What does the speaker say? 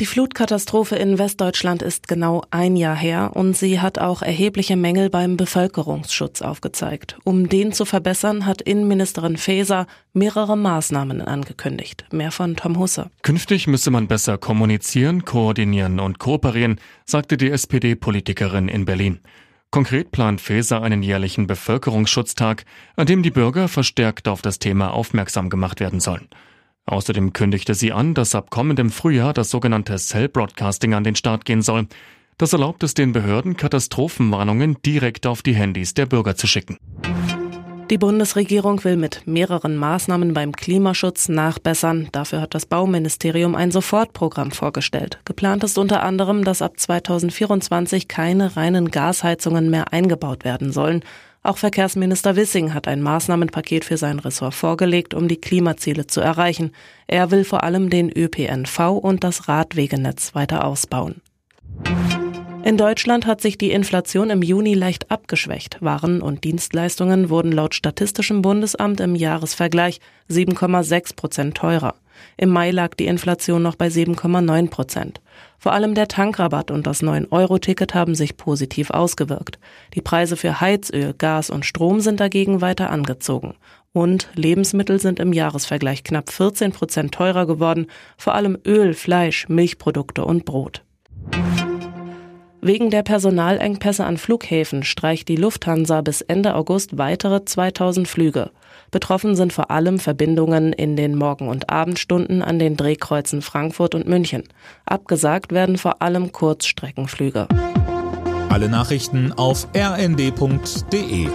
Die Flutkatastrophe in Westdeutschland ist genau ein Jahr her und sie hat auch erhebliche Mängel beim Bevölkerungsschutz aufgezeigt. Um den zu verbessern, hat Innenministerin Faeser mehrere Maßnahmen angekündigt. Mehr von Tom Husse. Künftig müsse man besser kommunizieren, koordinieren und kooperieren, sagte die SPD-Politikerin in Berlin. Konkret plant Faeser einen jährlichen Bevölkerungsschutztag, an dem die Bürger verstärkt auf das Thema aufmerksam gemacht werden sollen. Außerdem kündigte sie an, dass ab kommendem Frühjahr das sogenannte Cell Broadcasting an den Start gehen soll. Das erlaubt es den Behörden, Katastrophenwarnungen direkt auf die Handys der Bürger zu schicken. Die Bundesregierung will mit mehreren Maßnahmen beim Klimaschutz nachbessern. Dafür hat das Bauministerium ein Sofortprogramm vorgestellt. Geplant ist unter anderem, dass ab 2024 keine reinen Gasheizungen mehr eingebaut werden sollen. Auch Verkehrsminister Wissing hat ein Maßnahmenpaket für sein Ressort vorgelegt, um die Klimaziele zu erreichen. Er will vor allem den ÖPNV und das Radwegenetz weiter ausbauen. In Deutschland hat sich die Inflation im Juni leicht abgeschwächt. Waren und Dienstleistungen wurden laut Statistischem Bundesamt im Jahresvergleich 7,6 Prozent teurer. Im Mai lag die Inflation noch bei 7,9 Prozent. Vor allem der Tankrabatt und das 9-Euro-Ticket haben sich positiv ausgewirkt. Die Preise für Heizöl, Gas und Strom sind dagegen weiter angezogen. Und Lebensmittel sind im Jahresvergleich knapp 14 Prozent teurer geworden, vor allem Öl, Fleisch, Milchprodukte und Brot. Wegen der Personalengpässe an Flughäfen streicht die Lufthansa bis Ende August weitere 2000 Flüge. Betroffen sind vor allem Verbindungen in den Morgen- und Abendstunden an den Drehkreuzen Frankfurt und München. Abgesagt werden vor allem Kurzstreckenflüge. Alle Nachrichten auf rnd.de